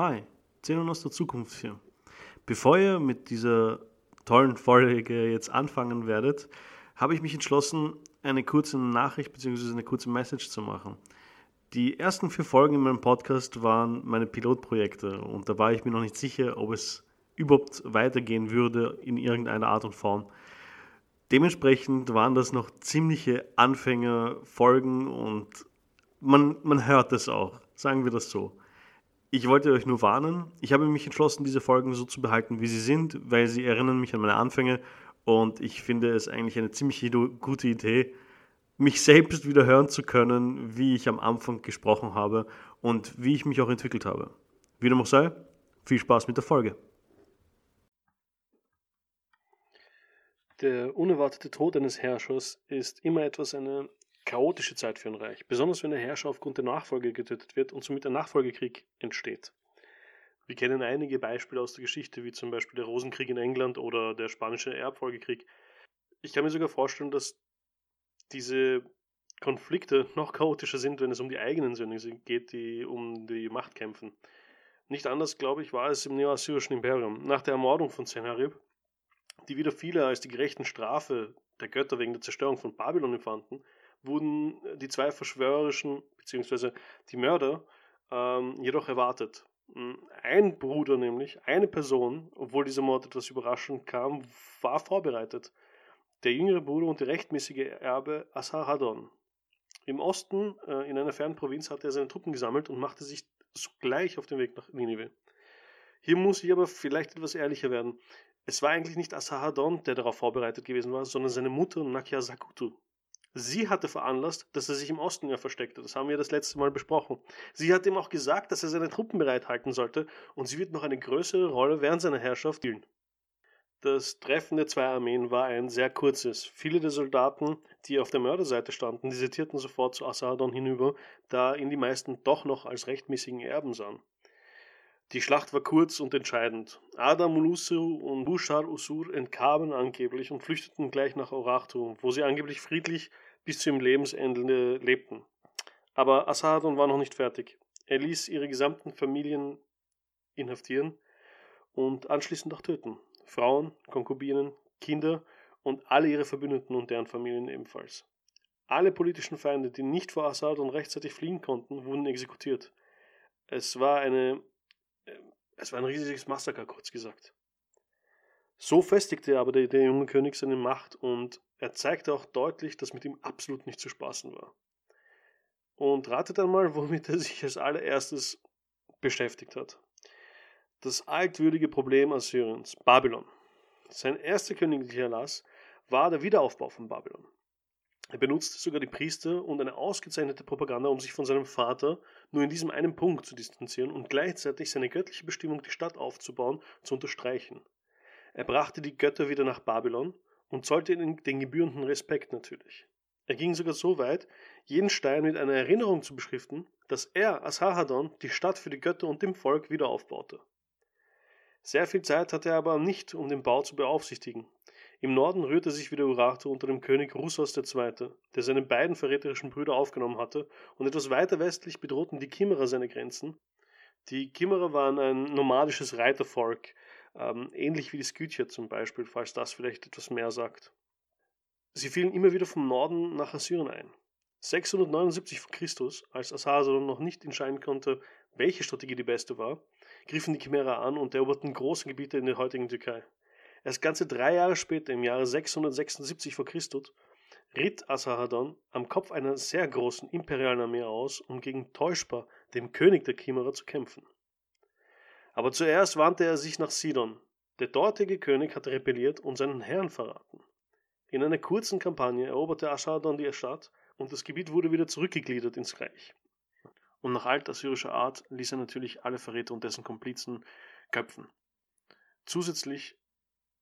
Hi, Zenon aus der Zukunft hier. Bevor ihr mit dieser tollen Folge jetzt anfangen werdet, habe ich mich entschlossen, eine kurze Nachricht bzw. eine kurze Message zu machen. Die ersten vier Folgen in meinem Podcast waren meine Pilotprojekte und da war ich mir noch nicht sicher, ob es überhaupt weitergehen würde in irgendeiner Art und Form. Dementsprechend waren das noch ziemliche Anfängerfolgen und man, man hört es auch, sagen wir das so. Ich wollte euch nur warnen. Ich habe mich entschlossen, diese Folgen so zu behalten, wie sie sind, weil sie erinnern mich an meine Anfänge und ich finde es eigentlich eine ziemlich gute Idee, mich selbst wieder hören zu können, wie ich am Anfang gesprochen habe und wie ich mich auch entwickelt habe. Wie dem auch sei, viel Spaß mit der Folge. Der unerwartete Tod eines Herrschers ist immer etwas eine chaotische Zeit für ein Reich, besonders wenn der Herrscher aufgrund der Nachfolge getötet wird und somit ein Nachfolgekrieg entsteht. Wir kennen einige Beispiele aus der Geschichte, wie zum Beispiel der Rosenkrieg in England oder der spanische Erbfolgekrieg. Ich kann mir sogar vorstellen, dass diese Konflikte noch chaotischer sind, wenn es um die eigenen Söhne geht, die um die Macht kämpfen. Nicht anders, glaube ich, war es im neoassyrischen Imperium. Nach der Ermordung von Sennacherib, die wieder viele als die gerechten Strafe der Götter wegen der Zerstörung von Babylon empfanden, wurden die zwei verschwörerischen bzw. die Mörder ähm, jedoch erwartet. Hm, ein Bruder nämlich, eine Person, obwohl dieser Mord etwas überraschend kam, war vorbereitet. Der jüngere Bruder und der rechtmäßige Erbe Asarhaddon. Im Osten, äh, in einer fernen Provinz, hatte er seine Truppen gesammelt und machte sich sogleich auf den Weg nach Ninive. Hier muss ich aber vielleicht etwas ehrlicher werden. Es war eigentlich nicht Asarhaddon, der darauf vorbereitet gewesen war, sondern seine Mutter Nakia Sakutu. Sie hatte veranlasst, dass er sich im Osten ja versteckte. Das haben wir das letzte Mal besprochen. Sie hat ihm auch gesagt, dass er seine Truppen bereithalten sollte und sie wird noch eine größere Rolle während seiner Herrschaft spielen. Das Treffen der zwei Armeen war ein sehr kurzes. Viele der Soldaten, die auf der Mörderseite standen, desertierten sofort zu Assadon hinüber, da ihn die meisten doch noch als rechtmäßigen Erben sahen. Die Schlacht war kurz und entscheidend. Adam Ulusu und Bushar Usur entkamen angeblich und flüchteten gleich nach Orachtu, wo sie angeblich friedlich bis zu ihrem Lebensende lebten. Aber Assadon war noch nicht fertig. Er ließ ihre gesamten Familien inhaftieren und anschließend auch töten. Frauen, Konkubinen, Kinder und alle ihre Verbündeten und deren Familien ebenfalls. Alle politischen Feinde, die nicht vor Assadon rechtzeitig fliehen konnten, wurden exekutiert. Es war eine es war ein riesiges Massaker, kurz gesagt. So festigte aber der, der junge König seine Macht und er zeigte auch deutlich, dass mit ihm absolut nicht zu spaßen war. Und ratet einmal, womit er sich als allererstes beschäftigt hat. Das altwürdige Problem Assyriens, Babylon. Sein erster königlicher Erlass war der Wiederaufbau von Babylon. Er benutzte sogar die Priester und eine ausgezeichnete Propaganda, um sich von seinem Vater nur in diesem einen Punkt zu distanzieren und gleichzeitig seine göttliche Bestimmung, die Stadt aufzubauen, zu unterstreichen. Er brachte die Götter wieder nach Babylon und zollte ihnen den gebührenden Respekt natürlich. Er ging sogar so weit, jeden Stein mit einer Erinnerung zu beschriften, dass er, Asarhaddon, die Stadt für die Götter und dem Volk wieder aufbaute. Sehr viel Zeit hatte er aber nicht, um den Bau zu beaufsichtigen, im Norden rührte sich wieder Urartu unter dem König Russos II., der seine beiden verräterischen Brüder aufgenommen hatte, und etwas weiter westlich bedrohten die Kimmerer seine Grenzen. Die Kimmerer waren ein nomadisches Reitervolk, ähm, ähnlich wie die Skythier zum Beispiel, falls das vielleicht etwas mehr sagt. Sie fielen immer wieder vom Norden nach Assyrien ein. 679 v. Chr., als Assarsadon noch nicht entscheiden konnte, welche Strategie die beste war, griffen die Chimärer an und eroberten große Gebiete in der heutigen Türkei. Erst ganze drei Jahre später, im Jahre 676 v. Chr., ritt Asarhaddon am Kopf einer sehr großen imperialen Armee aus, um gegen Teuschpa, dem König der Kimmerer, zu kämpfen. Aber zuerst wandte er sich nach Sidon. Der dortige König hatte rebelliert und seinen Herrn verraten. In einer kurzen Kampagne eroberte Asarhaddon die Stadt und das Gebiet wurde wieder zurückgegliedert ins Reich. Und nach altassyrischer Art ließ er natürlich alle Verräter und dessen Komplizen köpfen. Zusätzlich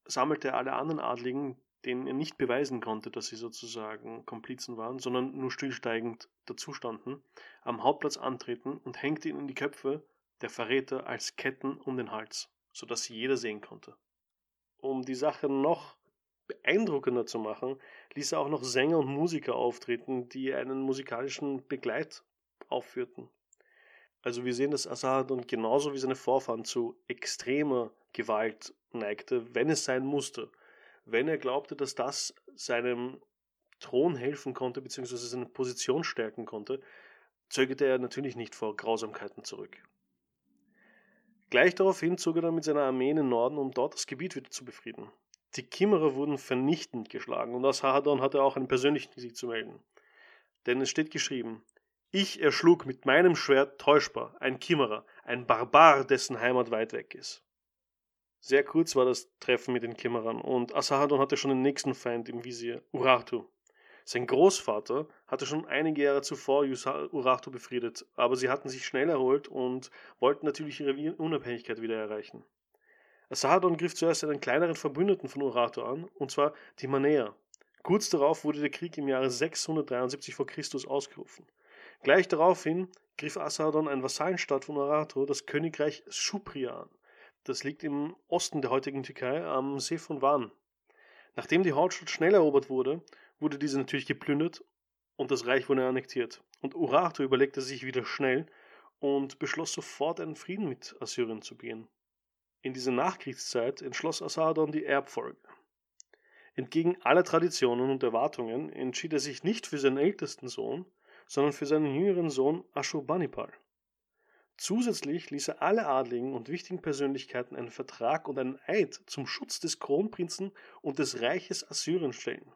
sammelte alle anderen Adligen, denen er nicht beweisen konnte, dass sie sozusagen Komplizen waren, sondern nur stillsteigend dazustanden, am Hauptplatz antreten und hängte ihnen die Köpfe der Verräter als Ketten um den Hals, sodass sie jeder sehen konnte. Um die Sache noch beeindruckender zu machen, ließ er auch noch Sänger und Musiker auftreten, die einen musikalischen Begleit aufführten. Also wir sehen, dass Asahadon genauso wie seine Vorfahren zu extremer Gewalt neigte, wenn es sein musste. Wenn er glaubte, dass das seinem Thron helfen konnte, beziehungsweise seine Position stärken konnte, zögerte er natürlich nicht vor Grausamkeiten zurück. Gleich daraufhin zog er dann mit seiner Armee in den Norden, um dort das Gebiet wieder zu befrieden. Die Kimmerer wurden vernichtend geschlagen und Asahadon hatte auch einen persönlichen Sieg zu melden. Denn es steht geschrieben, ich erschlug mit meinem Schwert täuschbar ein Kimmerer, ein Barbar, dessen Heimat weit weg ist. Sehr kurz war das Treffen mit den Kimmerern und Asahadon hatte schon den nächsten Feind im Visier, Urartu. Sein Großvater hatte schon einige Jahre zuvor Urartu befriedet, aber sie hatten sich schnell erholt und wollten natürlich ihre Unabhängigkeit wieder erreichen. Asahadon griff zuerst einen kleineren Verbündeten von Urartu an, und zwar die Manäer. Kurz darauf wurde der Krieg im Jahre 673 v. Chr. ausgerufen. Gleich daraufhin griff Assadon ein Vasallenstaat von Arato, das Königreich Schupria an. Das liegt im Osten der heutigen Türkei am See von Van. Nachdem die Hauptstadt schnell erobert wurde, wurde diese natürlich geplündert und das Reich wurde annektiert. Und Urartu überlegte sich wieder schnell und beschloss sofort einen Frieden mit Assyrien zu begehen. In dieser Nachkriegszeit entschloss Assadon die Erbfolge. Entgegen aller Traditionen und Erwartungen entschied er sich nicht für seinen ältesten Sohn, sondern für seinen jüngeren Sohn Ashurbanipal. Zusätzlich ließ er alle adligen und wichtigen Persönlichkeiten einen Vertrag und einen Eid zum Schutz des Kronprinzen und des Reiches Assyrien stellen.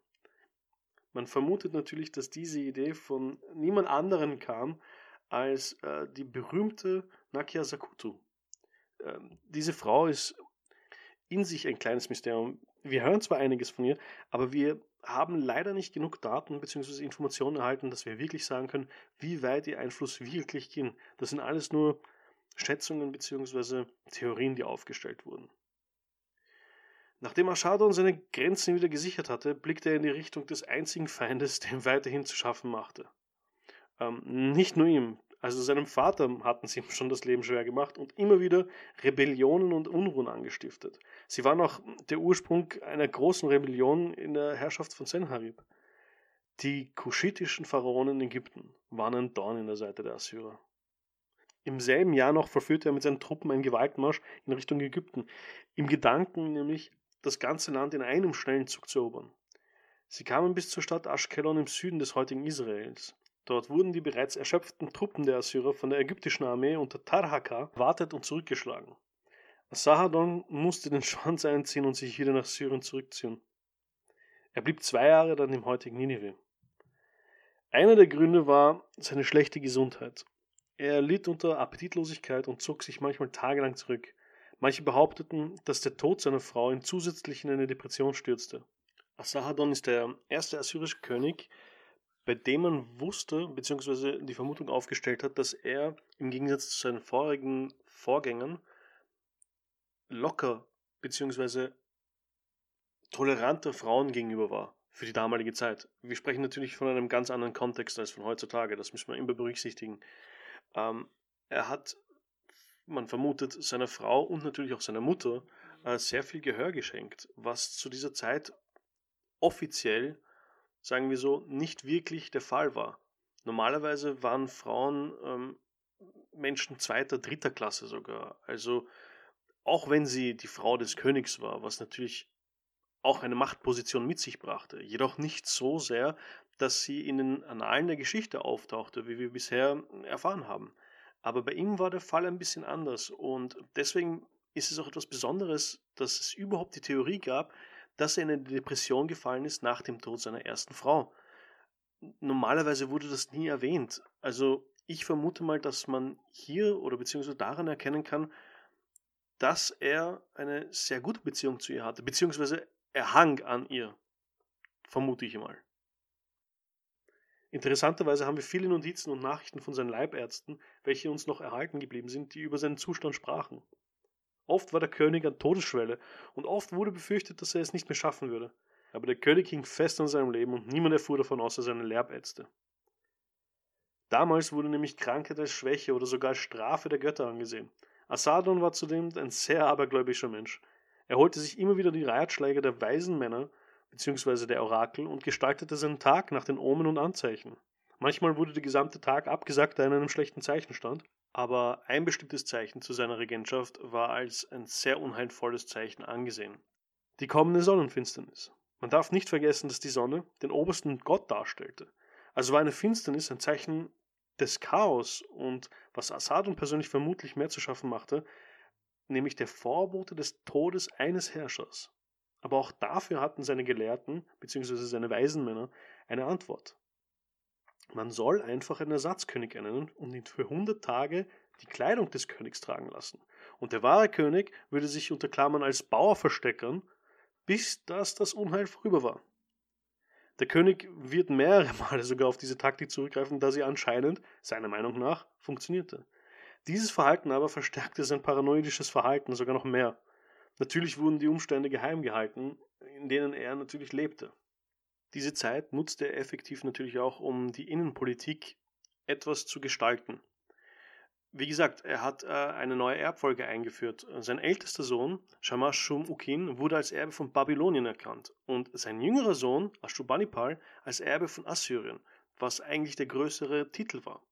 Man vermutet natürlich, dass diese Idee von niemand anderen kam als äh, die berühmte Nakia Sakutu. Ähm, diese Frau ist in sich ein kleines Mysterium. Wir hören zwar einiges von ihr, aber wir haben leider nicht genug Daten bzw. Informationen erhalten, dass wir wirklich sagen können, wie weit ihr Einfluss wirklich ging. Das sind alles nur Schätzungen bzw. Theorien, die aufgestellt wurden. Nachdem Ashadon seine Grenzen wieder gesichert hatte, blickte er in die Richtung des einzigen Feindes, der ihm weiterhin zu schaffen machte. Ähm, nicht nur ihm, also seinem Vater hatten sie ihm schon das Leben schwer gemacht und immer wieder Rebellionen und Unruhen angestiftet. Sie waren auch der Ursprung einer großen Rebellion in der Herrschaft von Senharib. Die kuschitischen Pharaonen in Ägypten waren ein Dorn in der Seite der Assyrer. Im selben Jahr noch verführte er mit seinen Truppen einen Gewaltmarsch in Richtung Ägypten, im Gedanken nämlich, das ganze Land in einem schnellen Zug zu erobern. Sie kamen bis zur Stadt Aschkelon im Süden des heutigen Israels. Dort wurden die bereits erschöpften Truppen der Assyrer von der ägyptischen Armee unter Tarhaka wartet und zurückgeschlagen. Asahadon musste den Schwanz einziehen und sich wieder nach Syrien zurückziehen. Er blieb zwei Jahre dann im heutigen Ninive. Einer der Gründe war seine schlechte Gesundheit. Er litt unter Appetitlosigkeit und zog sich manchmal tagelang zurück. Manche behaupteten, dass der Tod seiner Frau ihn zusätzlich in eine Depression stürzte. Asahadon ist der erste assyrische König, bei dem man wusste, beziehungsweise die Vermutung aufgestellt hat, dass er im Gegensatz zu seinen vorigen Vorgängern locker, beziehungsweise toleranter Frauen gegenüber war für die damalige Zeit. Wir sprechen natürlich von einem ganz anderen Kontext als von heutzutage, das müssen wir immer berücksichtigen. Ähm, er hat, man vermutet, seiner Frau und natürlich auch seiner Mutter äh, sehr viel Gehör geschenkt, was zu dieser Zeit offiziell sagen wir so, nicht wirklich der Fall war. Normalerweise waren Frauen ähm, Menschen zweiter, dritter Klasse sogar. Also auch wenn sie die Frau des Königs war, was natürlich auch eine Machtposition mit sich brachte, jedoch nicht so sehr, dass sie in den Annalen der Geschichte auftauchte, wie wir bisher erfahren haben. Aber bei ihm war der Fall ein bisschen anders und deswegen ist es auch etwas Besonderes, dass es überhaupt die Theorie gab, dass er in eine Depression gefallen ist nach dem Tod seiner ersten Frau. Normalerweise wurde das nie erwähnt. Also ich vermute mal, dass man hier oder beziehungsweise daran erkennen kann, dass er eine sehr gute Beziehung zu ihr hatte, beziehungsweise er hang an ihr. Vermute ich mal. Interessanterweise haben wir viele Notizen und Nachrichten von seinen Leibärzten, welche uns noch erhalten geblieben sind, die über seinen Zustand sprachen. Oft war der König an Todesschwelle und oft wurde befürchtet, dass er es nicht mehr schaffen würde. Aber der König hing fest an seinem Leben und niemand erfuhr davon außer seine Lerbärzte. Damals wurde nämlich Krankheit als Schwäche oder sogar als Strafe der Götter angesehen. Asadon war zudem ein sehr abergläubischer Mensch. Er holte sich immer wieder die Ratschläge der weisen Männer bzw. der Orakel und gestaltete seinen Tag nach den Omen und Anzeichen. Manchmal wurde der gesamte Tag abgesagt, da er in einem schlechten Zeichen stand. Aber ein bestimmtes Zeichen zu seiner Regentschaft war als ein sehr unheilvolles Zeichen angesehen. Die kommende Sonnenfinsternis. Man darf nicht vergessen, dass die Sonne den obersten Gott darstellte. Also war eine Finsternis ein Zeichen des Chaos und was Assadon persönlich vermutlich mehr zu schaffen machte, nämlich der Vorbote des Todes eines Herrschers. Aber auch dafür hatten seine Gelehrten bzw. seine Waisenmänner eine Antwort. Man soll einfach einen Ersatzkönig ernennen und ihn für 100 Tage die Kleidung des Königs tragen lassen. Und der wahre König würde sich unter Klammern als Bauer versteckern, bis das das Unheil vorüber war. Der König wird mehrere Male sogar auf diese Taktik zurückgreifen, da sie anscheinend, seiner Meinung nach, funktionierte. Dieses Verhalten aber verstärkte sein paranoidisches Verhalten sogar noch mehr. Natürlich wurden die Umstände geheim gehalten, in denen er natürlich lebte. Diese Zeit nutzte er effektiv natürlich auch, um die Innenpolitik etwas zu gestalten. Wie gesagt, er hat äh, eine neue Erbfolge eingeführt. Sein ältester Sohn, Shamash Shum Ukin, wurde als Erbe von Babylonien erkannt und sein jüngerer Sohn, Ashurbanipal, als Erbe von Assyrien, was eigentlich der größere Titel war.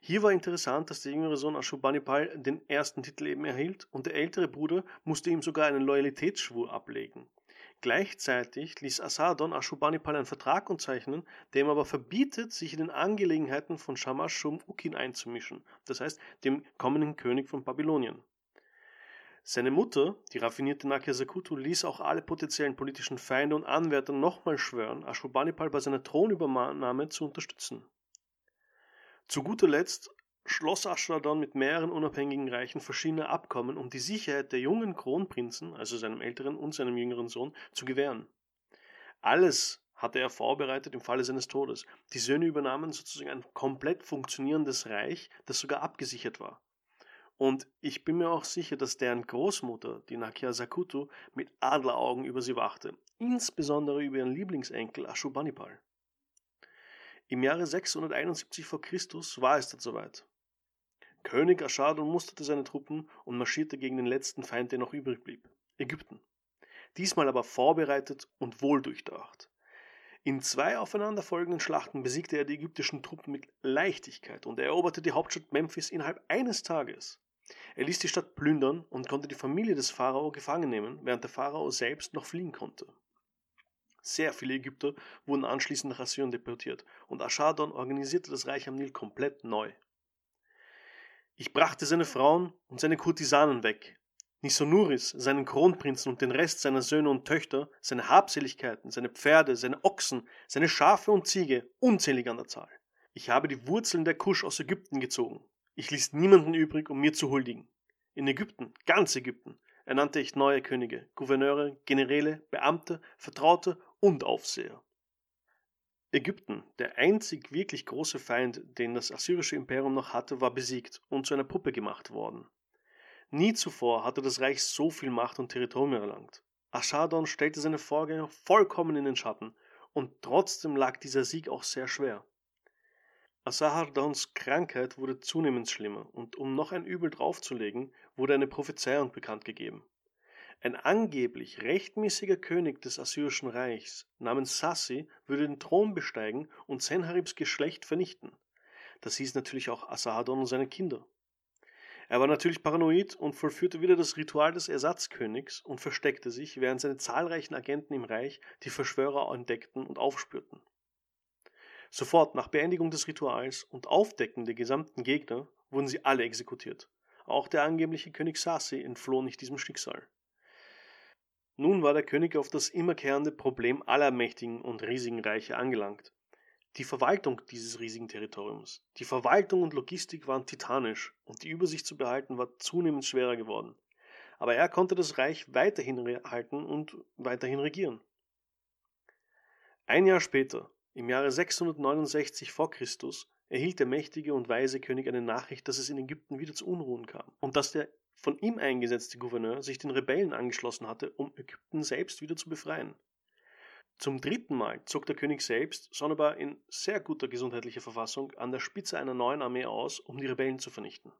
Hier war interessant, dass der jüngere Sohn Ashurbanipal den ersten Titel eben erhielt und der ältere Bruder musste ihm sogar einen Loyalitätsschwur ablegen. Gleichzeitig ließ Assadon Ashurbanipal einen Vertrag unterzeichnen, der ihm aber verbietet, sich in den Angelegenheiten von Shamash Shum Ukin einzumischen, das heißt dem kommenden König von Babylonien. Seine Mutter, die raffinierte Nakia Sakutu, ließ auch alle potenziellen politischen Feinde und Anwärter nochmal schwören, Ashurbanipal bei seiner Thronübernahme zu unterstützen. Zu guter Letzt schloss Ashradon mit mehreren unabhängigen Reichen verschiedene Abkommen, um die Sicherheit der jungen Kronprinzen, also seinem älteren und seinem jüngeren Sohn, zu gewähren. Alles hatte er vorbereitet im Falle seines Todes. Die Söhne übernahmen sozusagen ein komplett funktionierendes Reich, das sogar abgesichert war. Und ich bin mir auch sicher, dass deren Großmutter, die Nakia Sakutu, mit Adleraugen über sie wachte, insbesondere über ihren Lieblingsenkel Ashurbanipal. Im Jahre 671 v. Chr. war es dann soweit. König Aschadon musterte seine Truppen und marschierte gegen den letzten Feind, der noch übrig blieb, Ägypten. Diesmal aber vorbereitet und wohldurchdacht. In zwei aufeinanderfolgenden Schlachten besiegte er die ägyptischen Truppen mit Leichtigkeit und eroberte die Hauptstadt Memphis innerhalb eines Tages. Er ließ die Stadt plündern und konnte die Familie des Pharao gefangen nehmen, während der Pharao selbst noch fliehen konnte. Sehr viele Ägypter wurden anschließend nach Assyrien deportiert und Aschadon organisierte das Reich am Nil komplett neu. Ich brachte seine Frauen und seine Kurtisanen weg, Nisonuris, seinen Kronprinzen und den Rest seiner Söhne und Töchter, seine Habseligkeiten, seine Pferde, seine Ochsen, seine Schafe und Ziege, unzählig an der Zahl. Ich habe die Wurzeln der Kusch aus Ägypten gezogen. Ich ließ niemanden übrig, um mir zu huldigen. In Ägypten, ganz Ägypten, ernannte ich neue Könige, Gouverneure, Generäle, Beamte, Vertraute und Aufseher. Ägypten, der einzig wirklich große Feind, den das assyrische Imperium noch hatte, war besiegt und zu einer Puppe gemacht worden. Nie zuvor hatte das Reich so viel Macht und Territorium erlangt. Aschadon stellte seine Vorgänger vollkommen in den Schatten, und trotzdem lag dieser Sieg auch sehr schwer. Asahardons Krankheit wurde zunehmend schlimmer, und um noch ein Übel draufzulegen, wurde eine Prophezeiung bekannt gegeben. Ein angeblich rechtmäßiger König des Assyrischen Reichs namens Sassi würde den Thron besteigen und Senharibs Geschlecht vernichten. Das hieß natürlich auch Assadon und seine Kinder. Er war natürlich paranoid und vollführte wieder das Ritual des Ersatzkönigs und versteckte sich, während seine zahlreichen Agenten im Reich die Verschwörer entdeckten und aufspürten. Sofort nach Beendigung des Rituals und Aufdecken der gesamten Gegner wurden sie alle exekutiert. Auch der angebliche König Sassi entfloh nicht diesem Schicksal. Nun war der König auf das immerkehrende Problem aller mächtigen und riesigen Reiche angelangt. Die Verwaltung dieses riesigen Territoriums, die Verwaltung und Logistik waren titanisch und die Übersicht zu behalten war zunehmend schwerer geworden. Aber er konnte das Reich weiterhin halten und weiterhin regieren. Ein Jahr später, im Jahre 669 v. Chr., erhielt der mächtige und weise König eine Nachricht, dass es in Ägypten wieder zu Unruhen kam und dass der von ihm eingesetzte Gouverneur sich den Rebellen angeschlossen hatte, um Ägypten selbst wieder zu befreien. Zum dritten Mal zog der König selbst, sonderbar in sehr guter gesundheitlicher Verfassung, an der Spitze einer neuen Armee aus, um die Rebellen zu vernichten.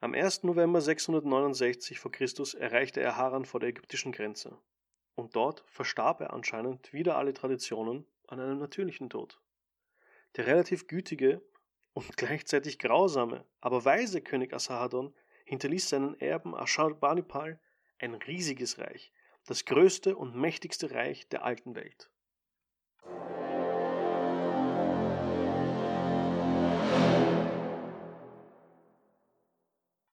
Am 1. November 669 v. Chr. erreichte er Haran vor der ägyptischen Grenze. Und dort verstarb er anscheinend wieder alle Traditionen an einem natürlichen Tod. Der relativ gütige und gleichzeitig grausame, aber weise König Asarhadon hinterließ seinen Erben Ashurbanipal ein riesiges Reich, das größte und mächtigste Reich der alten Welt.